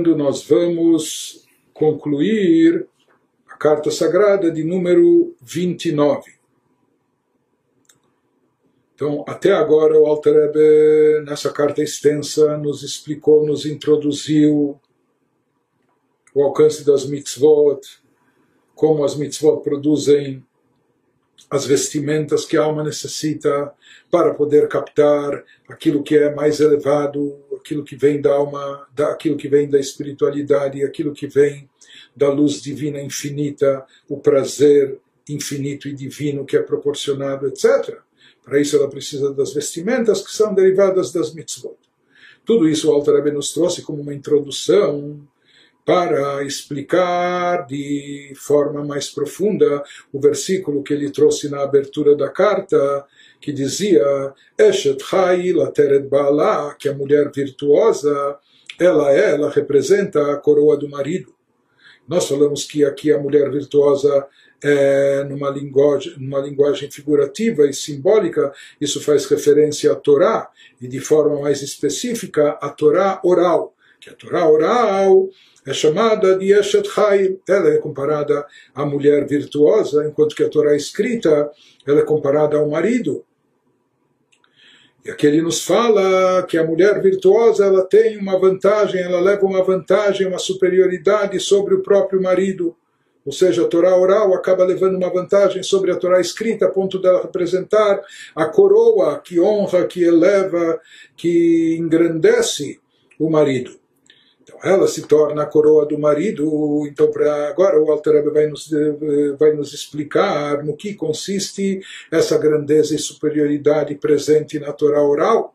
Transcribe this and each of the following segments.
quando nós vamos concluir a carta sagrada de número 29. Então, até agora, o Alter Rebbe, nessa carta extensa, nos explicou, nos introduziu o alcance das mitzvot, como as mitzvot produzem as vestimentas que a alma necessita para poder captar aquilo que é mais elevado, aquilo que vem da alma, aquilo que vem da espiritualidade, aquilo que vem da luz divina infinita, o prazer infinito e divino que é proporcionado, etc. Para isso ela precisa das vestimentas que são derivadas das mitzvot. Tudo isso o Alter Rebbe nos trouxe como uma introdução para explicar de forma mais profunda o versículo que ele trouxe na abertura da carta, que dizia Eshet Chai Lateret Baala, que a mulher virtuosa, ela ela representa a coroa do marido. Nós falamos que aqui a mulher virtuosa é, numa, linguagem, numa linguagem figurativa e simbólica, isso faz referência à Torá, e de forma mais específica, à Torá oral, que a Torá oral é chamada de Eshet Chai. Ela é comparada à mulher virtuosa, enquanto que a Torá escrita ela é comparada ao marido. E aqui ele nos fala que a mulher virtuosa ela tem uma vantagem, ela leva uma vantagem, uma superioridade sobre o próprio marido. Ou seja, a Torá oral acaba levando uma vantagem sobre a Torá escrita, a ponto dela representar a coroa que honra, que eleva, que engrandece o marido. Então ela se torna a coroa do marido. Então para agora o Alter vai nos vai nos explicar no que consiste essa grandeza e superioridade presente na Torá oral.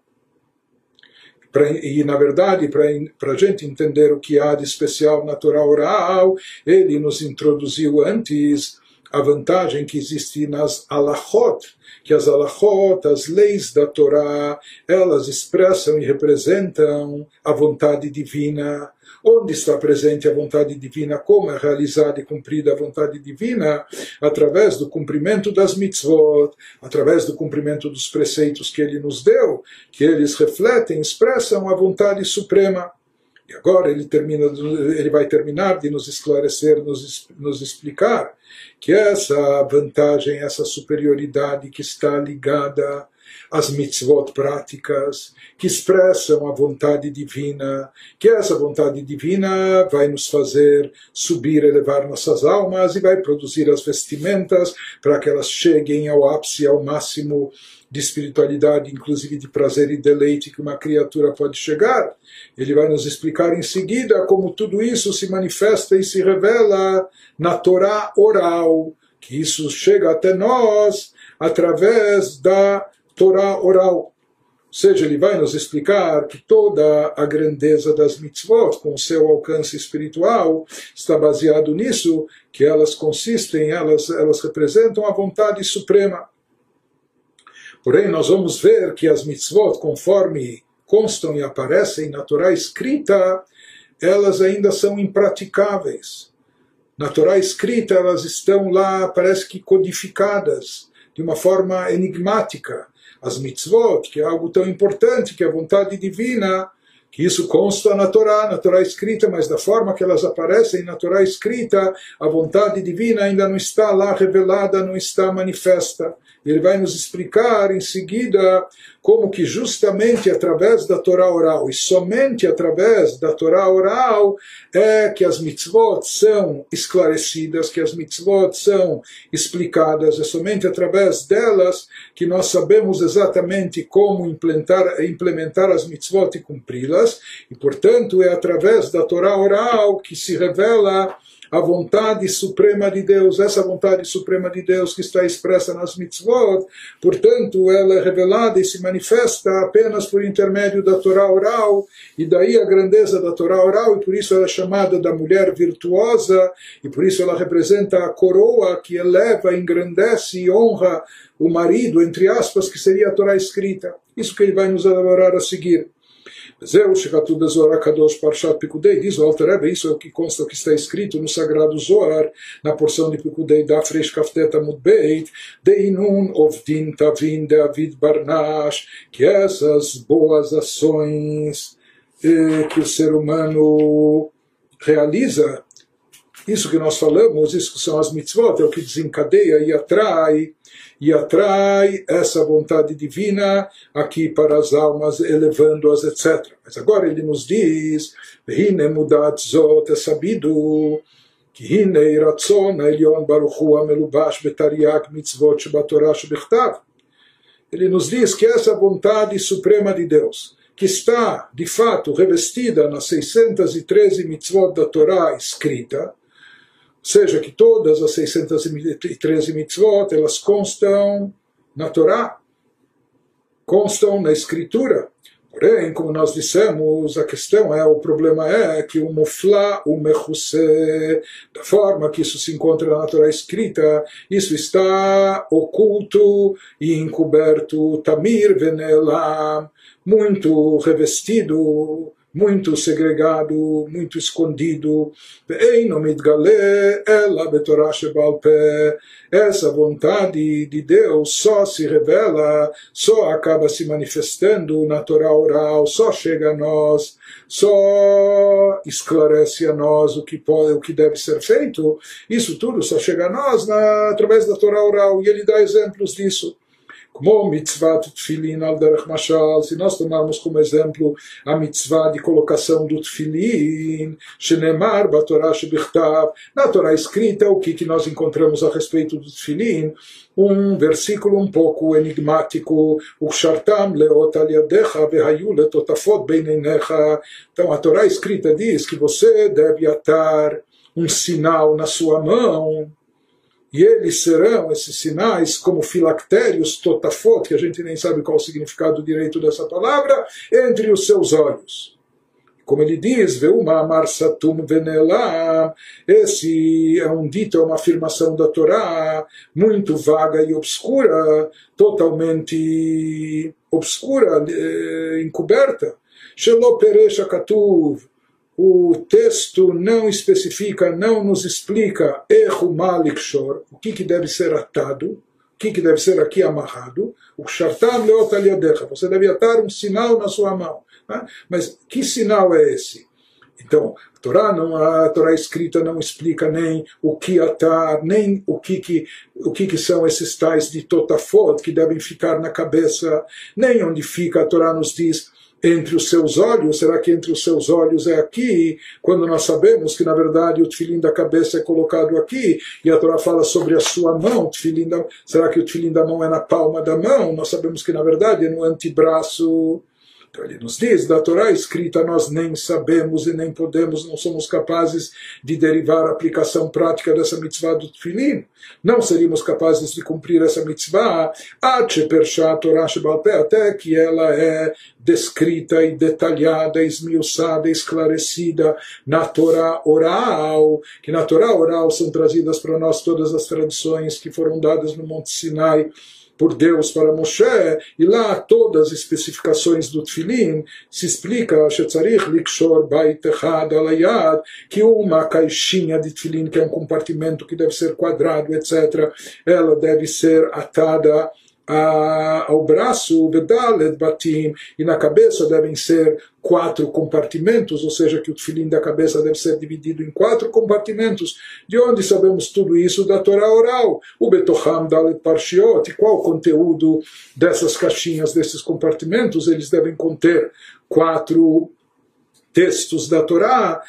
Pra, e, na verdade, para a gente entender o que há de especial na Torá oral, ele nos introduziu antes a vantagem que existe nas alachot, que as alachot, as leis da Torá, elas expressam e representam a vontade divina. Onde está presente a vontade divina, como é realizada e cumprida a vontade divina, através do cumprimento das mitzvot, através do cumprimento dos preceitos que ele nos deu, que eles refletem, expressam a vontade suprema. E agora ele, termina, ele vai terminar de nos esclarecer, nos, nos explicar que essa vantagem, essa superioridade que está ligada as mitzvot práticas, que expressam a vontade divina, que essa vontade divina vai nos fazer subir, elevar nossas almas e vai produzir as vestimentas para que elas cheguem ao ápice, ao máximo de espiritualidade, inclusive de prazer e deleite que uma criatura pode chegar. Ele vai nos explicar em seguida como tudo isso se manifesta e se revela na Torá oral, que isso chega até nós através da Torá oral. Ou seja, ele vai nos explicar que toda a grandeza das mitzvot, com o seu alcance espiritual, está baseado nisso, que elas consistem, elas, elas representam a vontade suprema. Porém, nós vamos ver que as mitzvot, conforme constam e aparecem na Torá escrita, elas ainda são impraticáveis. Na Torá escrita, elas estão lá, parece que codificadas, de uma forma enigmática as mitzvot, que é algo tão importante, que é a vontade divina, que isso consta na Torá, na Torá escrita, mas da forma que elas aparecem na Torá escrita, a vontade divina ainda não está lá revelada, não está manifesta. Ele vai nos explicar em seguida como que justamente através da Torá oral e somente através da Torá oral é que as mitzvot são esclarecidas, que as mitzvot são explicadas, é somente através delas que nós sabemos exatamente como implementar, implementar as mitzvot e cumpri-las, e portanto é através da Torá oral que se revela a vontade suprema de Deus, essa vontade suprema de Deus que está expressa nas mitzvot, portanto, ela é revelada e se manifesta apenas por intermédio da Torá oral, e daí a grandeza da Torá oral, e por isso ela é chamada da mulher virtuosa, e por isso ela representa a coroa que eleva, engrandece e honra o marido, entre aspas, que seria a Torá escrita. Isso que ele vai nos elaborar a seguir. Zeu Shekatu Bezoar Kadosh Parshat Pikudei, diz o Alter Rebbe, isso é o que consta o que está escrito no Sagrado Zoar, na porção de Pikudei da Fresh Kafteta Mudbeit, Deinun Ovdin Tavin David Barnash, que essas boas ações eh, que o ser humano realiza isso que nós falamos, isso que são as mitzvot, é o que desencadeia e atrai, e atrai essa vontade divina aqui para as almas, elevando-as, etc. Mas agora ele nos diz, Hine mudat zot, é sabido que Hine ratzon העליון ברוך הוא המלובש בתרי"ג מצוות שבתורה שבכתב. Ele nos diz que essa vontade suprema de Deus, que está, de fato, revestida nas 613 mitzvot da Torá escrita, seja que todas as 613 mitzvot elas constam na Torá, constam na Escritura. Porém, como nós dissemos, a questão é, o problema é que o mufla, o mechuse, da forma que isso se encontra na Torá escrita, isso está oculto e encoberto, tamir venelam, muito revestido, muito segregado, muito escondido. Essa vontade de Deus só se revela, só acaba se manifestando na Torá oral, só chega a nós, só esclarece a nós o que pode, o que deve ser feito. Isso tudo só chega a nós na, através da Torá oral e ele dá exemplos disso como mitzvah tefilin se nós tomarmos como exemplo a mitzvah de colocação do tefilin, shenemar na Torá escrita, o que, que nós encontramos a respeito do tefilin? Um versículo um pouco enigmático. Então a Torá escrita diz que você deve atar um sinal na sua mão, e eles serão, esses sinais, como filactérios totafot, que a gente nem sabe qual o significado direito dessa palavra, entre os seus olhos. Como ele diz, Veuma amar satum venelam, esse é um dito, é uma afirmação da Torá, muito vaga e obscura, totalmente obscura, eh, encoberta. Shelo peresha katuv, o texto não especifica, não nos explica erro malikshor, o que, que deve ser atado, o que, que deve ser aqui amarrado, o shartam leot aliadecha, você deve atar um sinal na sua mão. Né? Mas que sinal é esse? Então, a Torá, não, a Torá escrita não explica nem o que atar, nem o que, que, o que, que são esses tais de totafot que devem ficar na cabeça, nem onde fica, a Torá nos diz entre os seus olhos, será que entre os seus olhos é aqui? Quando nós sabemos que na verdade o tefilim da cabeça é colocado aqui, e a Torá fala sobre a sua mão, da, será que o tefilim da mão é na palma da mão? Nós sabemos que na verdade é no antebraço então ele nos diz, da Torá escrita nós nem sabemos e nem podemos, não somos capazes de derivar a aplicação prática dessa mitzvah do Tfilin. Não seríamos capazes de cumprir essa mitzvah até que ela é descrita e detalhada, esmiuçada, esclarecida na Torá oral, que na Torá oral são trazidas para nós todas as tradições que foram dadas no Monte Sinai por Deus para Moshe, e lá todas as especificações do Tfilin se explica que uma caixinha de Tfilin, que é um compartimento que deve ser quadrado, etc., ela deve ser atada a, ao braço, Vedalet Batim, e na cabeça devem ser quatro compartimentos, ou seja, que o tefilim da cabeça deve ser dividido em quatro compartimentos. De onde sabemos tudo isso? Da Torá oral. O Betoham Dalet Parshiot, e qual o conteúdo dessas caixinhas, desses compartimentos? Eles devem conter quatro textos da Torá,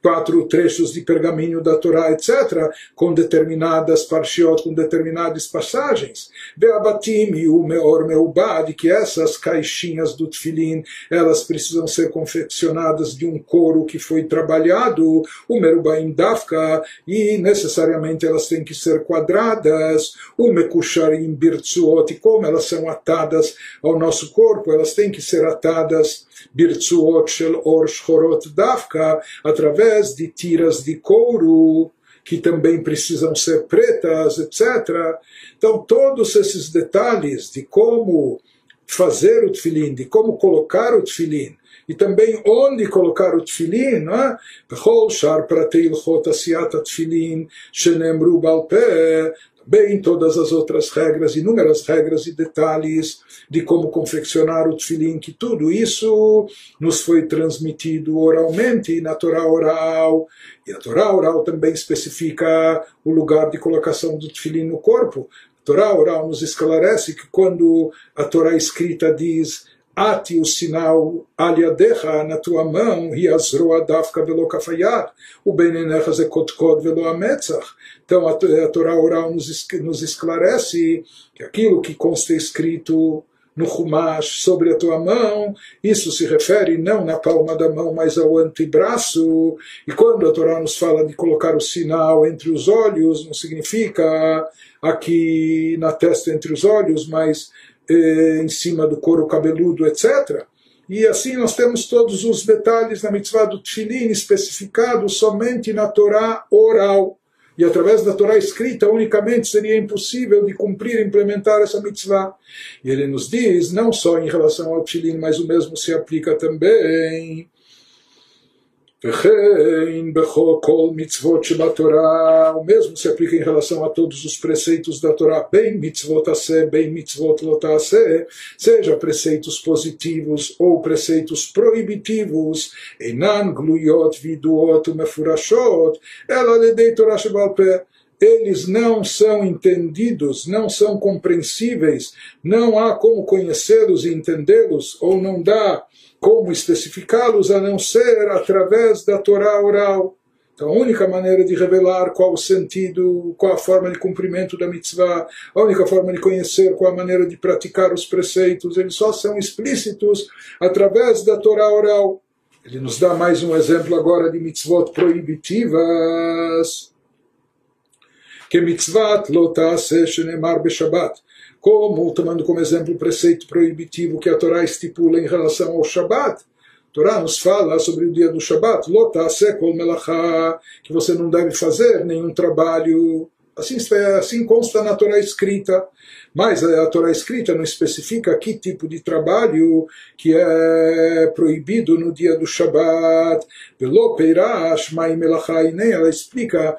quatro trechos de pergaminho da Torá, etc., com determinadas parshiot, com determinadas passagens. Beabatim e o meor meubad, que essas caixinhas do tefilin, elas precisam ser confeccionadas de um couro que foi trabalhado, o merubaim dafka, e necessariamente elas têm que ser quadradas, o mekusharim birtsuot, e como elas são atadas ao nosso corpo, elas têm que ser atadas birtsuot shel or Torot Dafka, através de tiras de couro, que também precisam ser pretas, etc. Então, todos esses detalhes de como fazer o tefilim, de como colocar o tefilim, e também onde colocar o tefilim, é? né? Bem todas as outras regras, inúmeras regras e detalhes de como confeccionar o tefilim, que tudo isso nos foi transmitido oralmente na Torá oral. E a Torá oral também especifica o lugar de colocação do tefilim no corpo. A Torá oral nos esclarece que quando a Torá escrita diz ate o sinal aliadecha na tua mão, e azroa dafka velo kafayat, o benenecha zekotkot velo ametzach. Então a, Torá oral nos, nos esclarece que aquilo que consta escrito no Humash sobre a tua mão, isso se refere não na palma da mão, mas ao antebraço. E quando a Torá nos fala de colocar o sinal entre os olhos, não significa aqui na testa entre os olhos, mas eh, em cima do couro cabeludo, etc. E assim nós temos todos os detalhes na mitzvah do Tfilin especificados somente na Torá oral. E através da Torá escrita unicamente seria impossível de cumprir e implementar essa mitzvah. E ele nos diz, não só em relação ao Tfilin, mas o mesmo se aplica também o mesmo se aplica em relação a todos os preceitos da Torá, bem mitzvotase, bem mitzvot lot ase, seja preceitos positivos ou preceitos proibitivos, enan gluyot viduot mefurashot, ela ledei Torá Shebal Peh, eles não são entendidos, não são compreensíveis, não há como conhecê-los e entendê-los, ou não dá como especificá-los a não ser através da Torá oral. Então, a única maneira de revelar qual o sentido, qual a forma de cumprimento da mitzvah, a única forma de conhecer qual a maneira de praticar os preceitos, eles só são explícitos através da Torá oral. Ele nos dá mais um exemplo agora de mitzvot proibitivas. Que mitzvat lotase shenemar como, tomando como exemplo o preceito proibitivo que a Torá estipula em relação ao Shabat. A Torá nos fala sobre o dia do Shabat, lota sekol melachá, que você não deve fazer nenhum trabalho. Assim, assim consta na Torá escrita. Mas a Torá escrita não especifica que tipo de trabalho que é proibido no dia do Shabat. Pelo peirash, mai melachá, e nem ela explica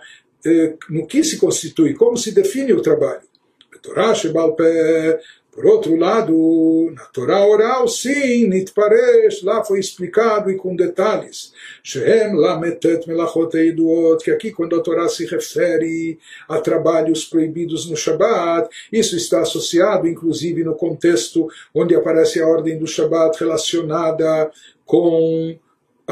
no que se constitui, como se define o trabalho. Torá. Por outro lado, na Torá oral, sim, Nitparesh, lá foi explicado e com detalhes. Shem Lametet Melachot Eiduot, que aqui quando a Torá se refere a trabalhos proibidos no Shabat, isso está associado inclusive no contexto onde aparece a ordem do Shabat relacionada com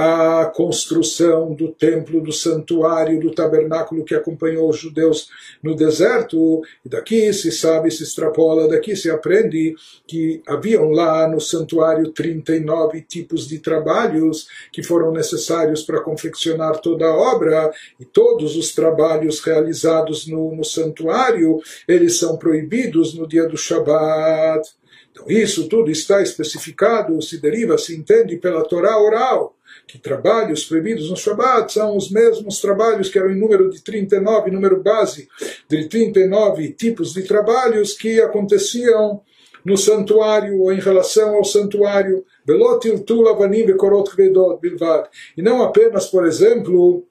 a construção do templo, do santuário, do tabernáculo que acompanhou os judeus no deserto. E daqui se sabe, se extrapola, daqui se aprende que haviam lá no santuário 39 tipos de trabalhos que foram necessários para confeccionar toda a obra. E todos os trabalhos realizados no, no santuário, eles são proibidos no dia do Shabat. Então, isso tudo está especificado, se deriva, se entende pela Torá oral que trabalhos proibidos no Shabat são os mesmos trabalhos que eram em número de 39, número base de 39 tipos de trabalhos que aconteciam no santuário ou em relação ao santuário. E não apenas, por exemplo,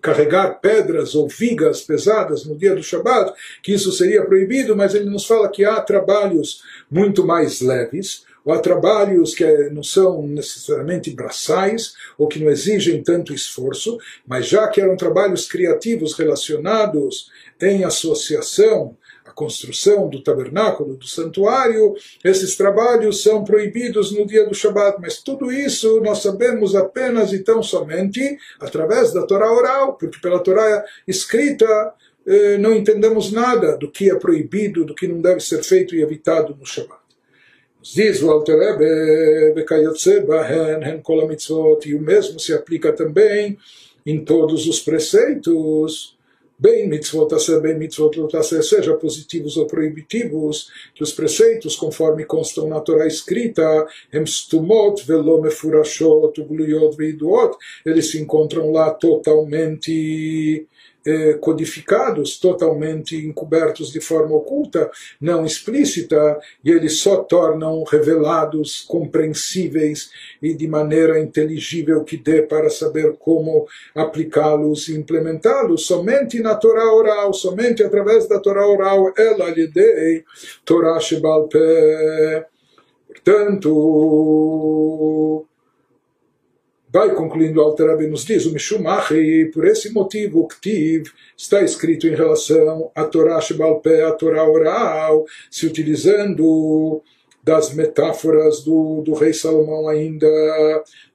carregar pedras ou vigas pesadas no dia do Shabat, que isso seria proibido, mas ele nos fala que há trabalhos muito mais leves, ou trabalhos que não são necessariamente braçais, ou que não exigem tanto esforço, mas já que eram trabalhos criativos relacionados em associação à construção do tabernáculo, do santuário, esses trabalhos são proibidos no dia do Shabat, mas tudo isso nós sabemos apenas e tão somente através da Torá oral, porque pela Torá escrita eh, não entendemos nada do que é proibido, do que não deve ser feito e evitado no Shabat. Diz o Alter Rebbe, Bekayotze Bahen, Hen Kol Mitzvot, e o mesmo se aplica também em todos os preceitos, bem mitzvot aser, bem mitzvot lot aser, seja positivos ou proibitivos, que os preceitos, conforme constam na Torá escrita, em stumot velo mefurashot, ugluyot veiduot, eles se encontram lá totalmente codificados, totalmente encobertos de forma oculta, não explícita, e eles só tornam revelados, compreensíveis e de maneira inteligível que dê para saber como aplicá-los e implementá-los, somente na Torá oral, somente através da Torá oral, ela lhe dei Torá Shebal Peh. Portanto, vai concluindo Alterabe nos diz o Mishumachi, por esse motivo o Ktiv está escrito em relação a Torá Shebalpé, a Torá oral, se utilizando das metáforas do, do rei Salomão ainda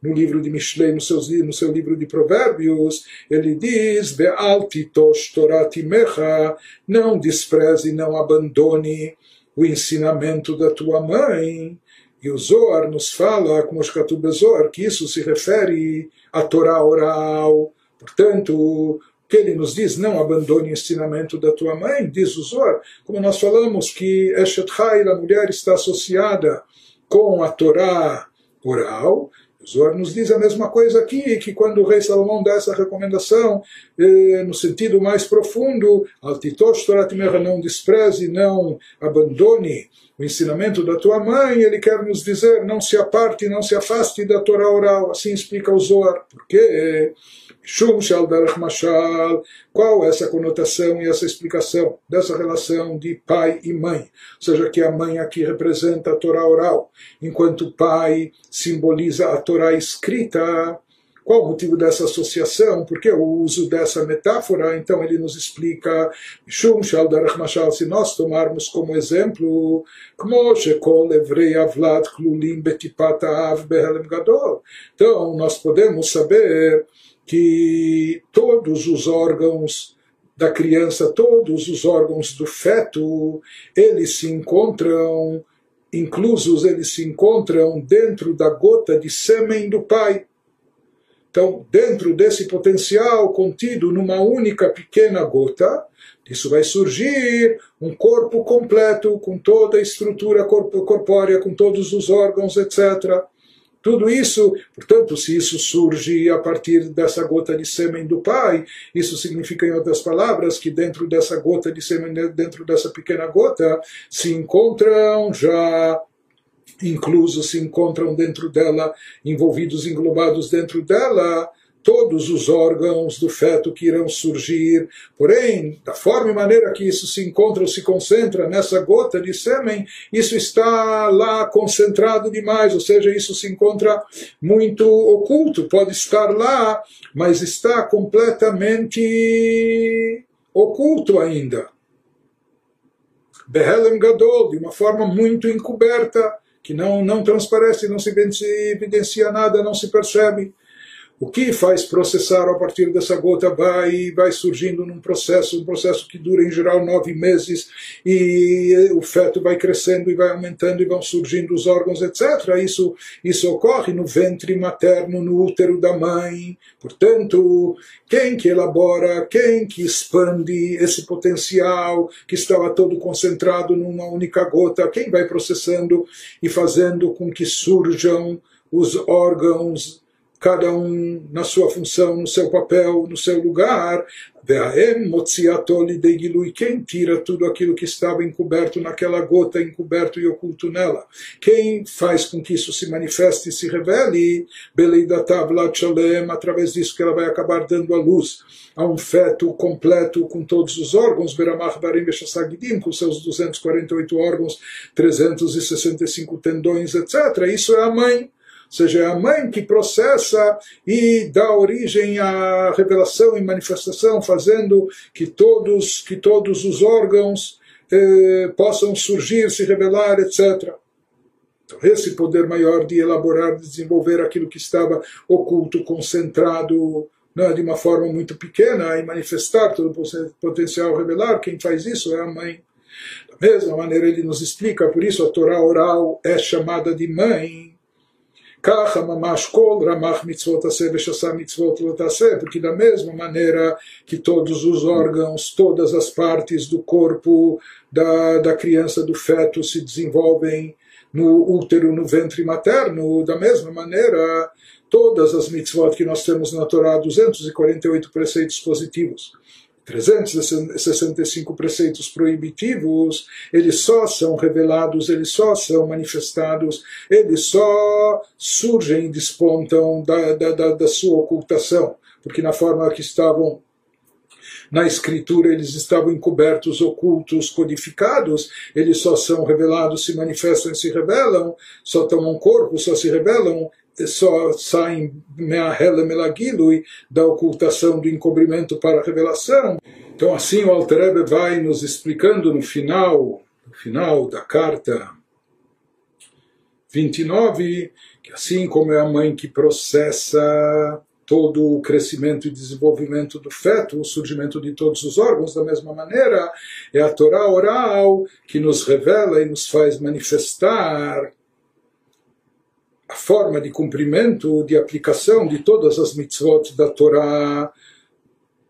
no livro de Mishlei, no, no seu livro de Provérbios, ele diz, Ve'altitosh Toratimecha, não despreze, não abandone o ensinamento da tua mãe, e o Zohar nos fala, como o Zohar, que isso se refere à Torá oral. Portanto, que ele nos diz, não abandone o ensinamento da tua mãe, diz o Zohar, como nós falamos que Eshet Chayil, a mulher, está associada com a Torá oral, o Zohar nos diz a mesma coisa aqui, que quando o rei Salomão dá essa recomendação, eh, no sentido mais profundo, não despreze, não abandone o ensinamento da tua mãe, ele quer nos dizer, não se aparte, não se afaste da Torá oral, assim explica o Zohar. Por quê? Shum Shal Mashal, qual é essa conotação e essa explicação dessa relação de pai e mãe? Ou seja, que a mãe aqui representa a Torá oral, enquanto o pai simboliza a Torá escrita. Qual o motivo dessa associação? Por que o uso dessa metáfora? Então ele nos explica, Shum Mashal, se nós tomarmos como exemplo, Então nós podemos saber que todos os órgãos da criança, todos os órgãos do feto, eles se encontram, inclusos eles se encontram dentro da gota de sêmen do pai. Então, dentro desse potencial contido numa única pequena gota, isso vai surgir um corpo completo, com toda a estrutura corpórea, com todos os órgãos, etc. Tudo isso, portanto, se isso surge a partir dessa gota de sêmen do pai, isso significa, em outras palavras, que dentro dessa gota de sêmen, dentro dessa pequena gota, se encontram já inclusos se encontram dentro dela, envolvidos, englobados dentro dela, todos os órgãos do feto que irão surgir. Porém, da forma e maneira que isso se encontra ou se concentra nessa gota de sêmen, isso está lá concentrado demais, ou seja, isso se encontra muito oculto, pode estar lá, mas está completamente oculto ainda. Behelem Gadol, de uma forma muito encoberta que não, não transparece, não se evidencia nada, não se percebe. O que faz processar a partir dessa gota vai vai surgindo num processo, um processo que dura em geral nove meses e o feto vai crescendo e vai aumentando e vão surgindo os órgãos, etc. Isso isso ocorre no ventre materno, no útero da mãe. Portanto, quem que elabora, quem que expande esse potencial que estava todo concentrado numa única gota, quem vai processando e fazendo com que surjam os órgãos cada um na sua função, no seu papel, no seu lugar. E quem tira tudo aquilo que estava encoberto naquela gota, encoberto e oculto nela? Quem faz com que isso se manifeste e se revele? Através disso que ela vai acabar dando a luz a um feto completo com todos os órgãos, com seus 248 órgãos, 365 tendões, etc. Isso é a mãe seja, é a mãe que processa e dá origem à revelação e manifestação, fazendo que todos, que todos os órgãos eh, possam surgir, se revelar, etc. Então, esse poder maior de elaborar, de desenvolver aquilo que estava oculto, concentrado, né, de uma forma muito pequena, e manifestar todo o potencial revelar, quem faz isso é a mãe. Da mesma maneira, ele nos explica, por isso a Torá oral é chamada de mãe, Mitzvot mitzvot porque da mesma maneira que todos os órgãos, todas as partes do corpo da, da criança, do feto se desenvolvem no útero, no ventre materno, da mesma maneira todas as mitzvot que nós temos na Torá, 248 preceitos positivos, 365 preceitos proibitivos, eles só são revelados, eles só são manifestados, eles só surgem e despontam da, da, da, sua ocultação, porque na forma que estavam na escritura eles estavam encobertos, ocultos, codificados, eles só são revelados, se manifestam e se revelam, só tomam corpo, só se revelam só saem melagilui da ocultação do encobrimento para a revelação. Então assim o Alter vai nos explicando no final, no final da carta 29, que assim como é a mãe que processa todo o crescimento e desenvolvimento do feto, o surgimento de todos os órgãos, da mesma maneira, é a Torá oral que nos revela e nos faz manifestar a forma de cumprimento, de aplicação de todas as mitzvot da Torá,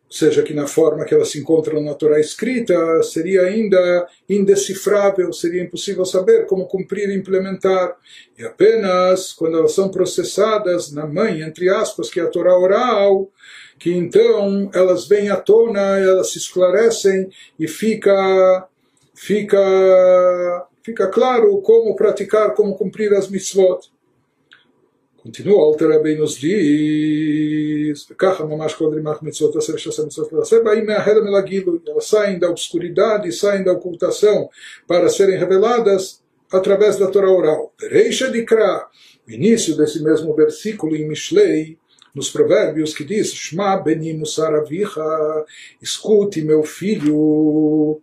seja que na forma que elas se encontram na Torá escrita, seria ainda indecifrável, seria impossível saber como cumprir e implementar. E apenas quando elas são processadas na mãe, entre aspas, que é a Torá oral, que então elas vêm à tona, elas se esclarecem e fica, fica, fica claro como praticar, como cumprir as mitzvot. Continua, Alter Rebbe nos diz, Kacha mamash kodrimach mitzvot aser shasem mitzvot aser, vai me'aher melagilu, elas saem da obscuridade, saem da ocultação para serem reveladas através da Torá oral. Reisha dikra, o início desse mesmo versículo em Mishlei, nos provérbios que diz, Shma beni Musaravira, escute meu filho,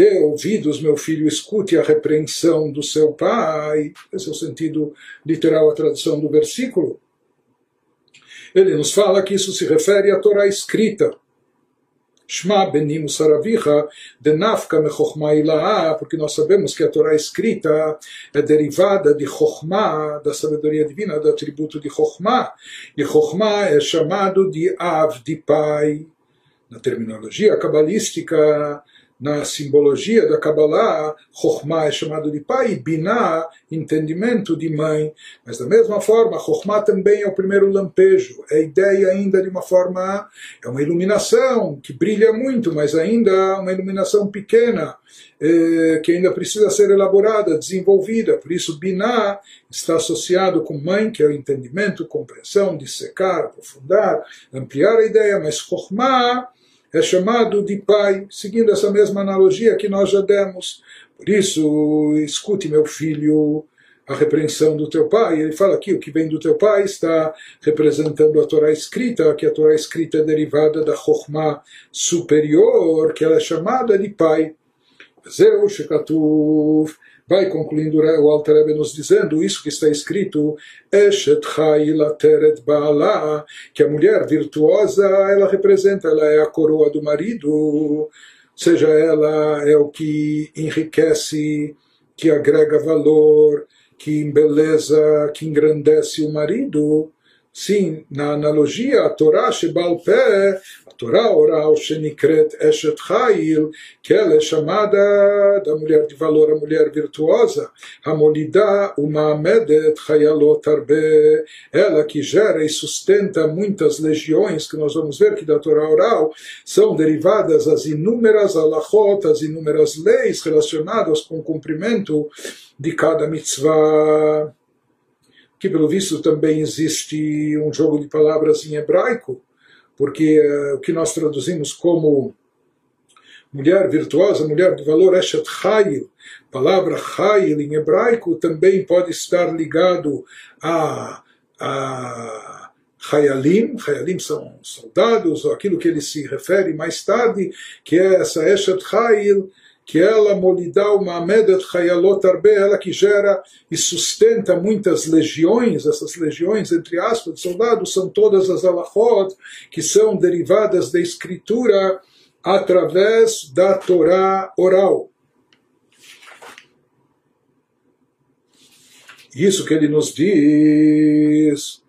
Dê ouvidos, meu filho, escute a repreensão do seu pai. Esse é o sentido literal, a tradução do versículo. Ele nos fala que isso se refere à Torá escrita. Shma benim saravicha denafka mechochma ilaha, porque nós sabemos que a Torá escrita é derivada de chochma, da sabedoria divina, do atributo de chochma. E chochma é chamado de av, de pai. Na terminologia cabalística, na simbologia da Kabbalah, Chokhmah é chamado de pai, Binah, entendimento de mãe. Mas da mesma forma, Chokhmah também é o primeiro lampejo, é a ideia ainda de uma forma, é uma iluminação que brilha muito, mas ainda uma iluminação pequena, eh, que ainda precisa ser elaborada, desenvolvida. Por isso, Binah está associado com mãe, que é o entendimento, compreensão, dissecar, aprofundar, ampliar a ideia, mas Chokhmah é chamado de pai, seguindo essa mesma analogia que nós já demos. Por isso, escute, meu filho, a repreensão do teu pai. Ele fala aqui o que vem do teu pai está representando a Torá escrita, que a Torá escrita é derivada da Chokhmah superior, que ela é chamada de pai. Zeu Shekatuv vai concluindo o Alter Rebbe nos dizendo isso que está escrito Eshet que a mulher virtuosa ela representa, ela é a coroa do marido, seja ela é o que enriquece, que agrega valor, que embeleza, que engrandece o marido. Sim, na analogia, a Torá Shebal Pé, Torá oral Shenikret Eshet Chayil, que ela é chamada da mulher de valor, a mulher virtuosa, Hamolida Umamedet Chayalot Arbe, ela que gera e sustenta muitas legiões, que nós vamos ver que da Torá oral são derivadas as inúmeras alachot, as inúmeras leis relacionadas com o cumprimento de cada mitzvah que pelo visto também existe um jogo de palavras em hebraico, porque uh, o que nós traduzimos como mulher virtuosa, mulher de valor, Eshet Chayil, palavra Chayil em hebraico também pode estar ligado a, a Chayalim, Chayalim são soldados, ou aquilo que ele se refere mais tarde, que é essa Eshet Chayil, que ela, Molidal Mamedet Chayalot Arbe, ela que gera e sustenta muitas legiões, essas legiões, entre aspas, de soldados, são todas as alachot que são derivadas da escritura através da Torá oral. Isso que ele nos diz,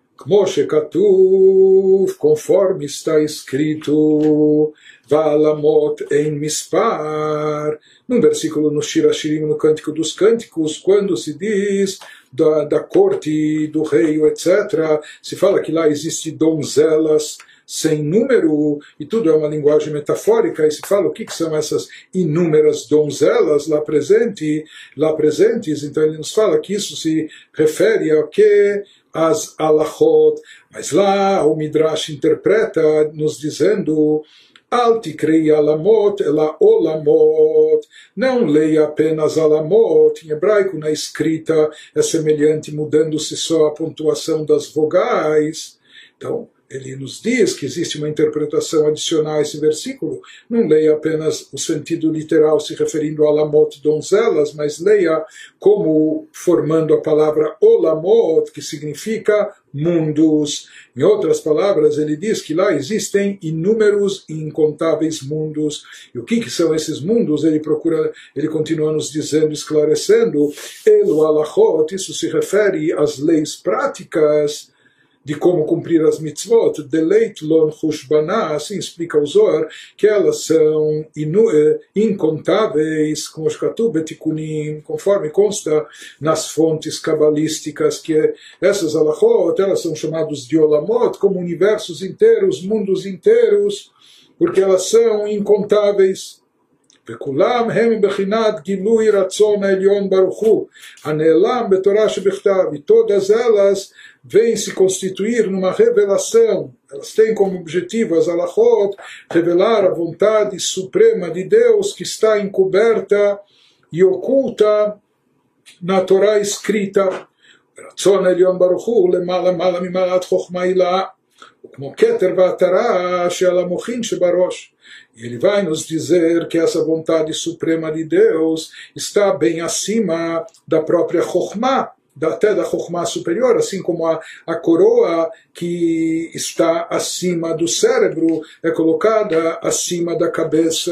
conforme está escrito, Valamot em Mispar, num versículo no Shirashirim, no Cântico dos Cânticos, quando se diz da, da corte do rei, etc., se fala que lá existe donzelas, sem número, e tudo é uma linguagem metafórica, e se fala o que, que são essas inúmeras donzelas lá, presente, lá presentes, então ele nos fala que isso se refere ao que as alachot, mas lá o Midrash interpreta nos dizendo Al tikrei alamot, ela olamot. Não leia apenas alamot. Em hebraico, na escrita, é semelhante, mudando-se só a pontuação das vogais. Então, ele nos diz que existe uma interpretação adicional a esse versículo. Não leia apenas o sentido literal se referindo a lamot donzelas, mas leia como formando a palavra olamot, que significa mundos. Em outras palavras, ele diz que lá existem inúmeros e incontáveis mundos. E o que, que são esses mundos? Ele procura, ele continua nos dizendo, esclarecendo, Elo alachot, isso se refere às leis práticas de como cumprir as mitzvot, deleit lon chushbaná, assim explica o Zohar, que elas são eh, incontáveis, com os katubetikunim, conforme consta nas fontes cabalísticas, que é, essas alachot, elas são chamadas de olamot, como universos inteiros, mundos inteiros, porque elas são incontáveis. וכולם הם בחינת גילוי רצון העליון ברוך הוא, הנעלם בתורה שבכתב, e todas elas vêm se constituir numa revelação. Elas têm como objetivo, as alachot, revelar a vontade suprema de Deus que está encoberta e oculta na Torá escrita. רצון העליון ברוך הוא למעלה מעלה ממעלת חוכמה הילאה, וכמו כתר ועטרה שעל המוחין שבראש. Ele vai nos dizer que essa vontade suprema de Deus está bem acima da própria Chokhmah, até da Chokhmah superior, assim como a, a coroa que está acima do cérebro é colocada acima da cabeça.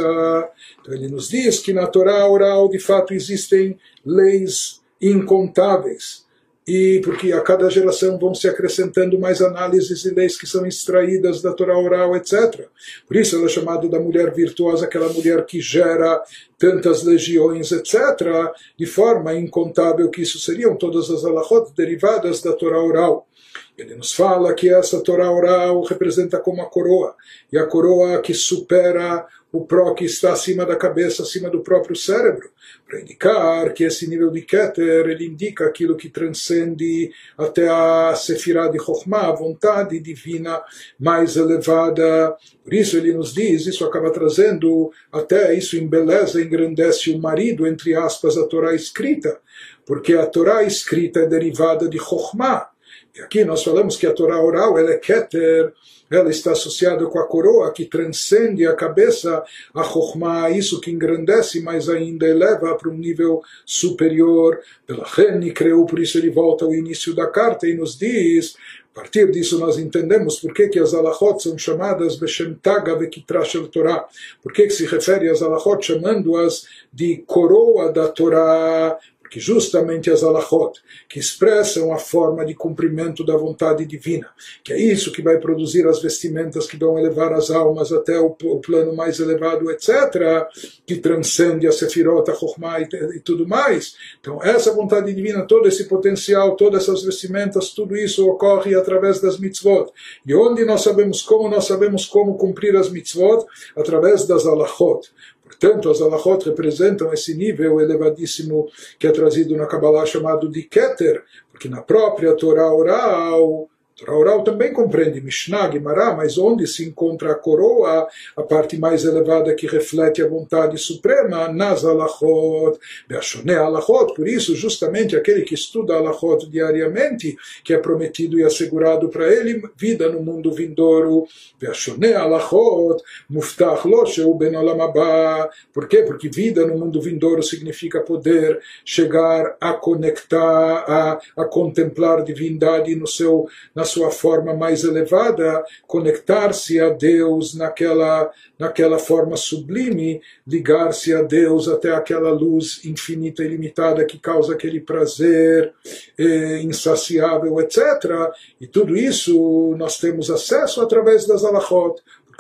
Então ele nos diz que na Torá oral de fato existem leis incontáveis e porque a cada geração vão se acrescentando mais análises e leis que são extraídas da Torá oral, etc. Por isso ela é chamada da mulher virtuosa, aquela mulher que gera tantas legiões, etc., de forma incontável que isso seriam todas as alahot derivadas da Torá oral. Ele nos fala que essa Torá oral representa como a coroa, e a coroa que supera o pró que está acima da cabeça, acima do próprio cérebro, para indicar que esse nível de Keter ele indica aquilo que transcende até a Sefirah de Chokhmah, a vontade divina mais elevada. Por isso ele nos diz, isso acaba trazendo, até isso embeleza, engrandece o marido, entre aspas, a Torá escrita, porque a Torá escrita é derivada de Chokhmah. Aqui nós falamos que a Torá oral ela é Keter, ela está associada com a coroa que transcende a cabeça, a Chokhmah, isso que engrandece, mas ainda eleva para um nível superior. Pela Reni creu, por isso ele volta ao início da carta e nos diz a partir disso nós entendemos por que, que as alachot são chamadas Beshem Taga Vekitra Shel Torah. Por que, que se refere às alachot chamando-as de coroa da Torá? Que justamente as alachot, que expressam a forma de cumprimento da vontade divina, que é isso que vai produzir as vestimentas que vão elevar as almas até o, plano mais elevado, etc., que transcende a sefirot, a e, e, tudo mais. Então, essa vontade divina, todo esse potencial, todas essas vestimentas, tudo isso ocorre através das mitzvot. E onde nós sabemos como? Nós sabemos como cumprir as mitzvot? Através das alachot. Portanto, as alachot representam esse nível elevadíssimo que é trazido na Kabbalah chamado de Keter, porque na própria Torá oral Torá oral também compreende Mishnah, Gemara, mas onde se encontra a coroa, a parte mais elevada que reflete a vontade suprema, nas alachot, Beashone alachot, por isso justamente aquele que estuda alachot diariamente, que é prometido e assegurado para ele vida no mundo vindouro, Beashone alachot, muftach lo sheu ben por quê? Porque vida no mundo vindouro significa poder chegar a conectar, a, a contemplar divindade no seu, na sua forma mais elevada, conectar-se a Deus naquela, naquela forma sublime, ligar-se a Deus até aquela luz infinita e limitada que causa aquele prazer eh, insaciável, etc. E tudo isso nós temos acesso através das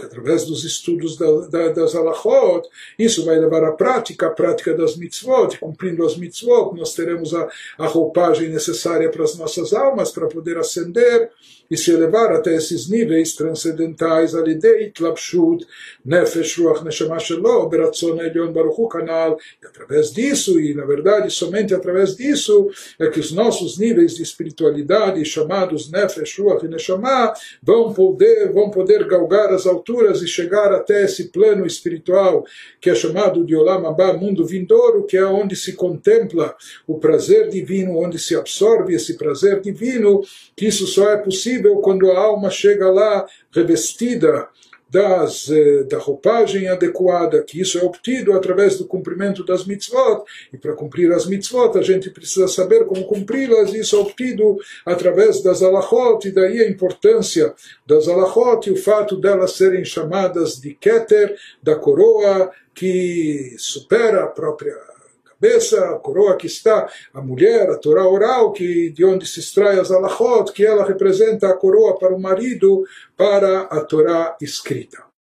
através dos estudos da, da, das alachot, isso vai levar à prática, a prática das mitzvot, cumprindo as mitzvot, nós teremos a, a roupagem necessária para as nossas almas, para poder ascender e se elevar até esses níveis transcendentais, alidei itlapshut, nefesh ruach neshama shelo, beratzon elyon baruchu canal, e através disso, e na verdade somente através disso, é que os nossos níveis de espiritualidade, chamados nefesh ruach neshama, vão poder, vão poder galgar as alturas e chegar até esse plano espiritual, que é chamado de Olam Abba, mundo vindouro, que é onde se contempla o prazer divino, onde se absorve esse prazer divino, que isso só é possível possível quando a alma chega lá revestida das, eh, da roupagem adequada, que isso é obtido através do cumprimento das mitzvot, e para cumprir as mitzvot a gente precisa saber como cumpri-las, e isso é obtido através das alachot, e daí a importância das alachot e o fato delas serem chamadas de keter, da coroa, que supera a própria cabeça, a coroa que está, a mulher, a Torá oral, que, de onde se extrai as alachot, que ela representa a coroa para o marido, para a Torá escrita.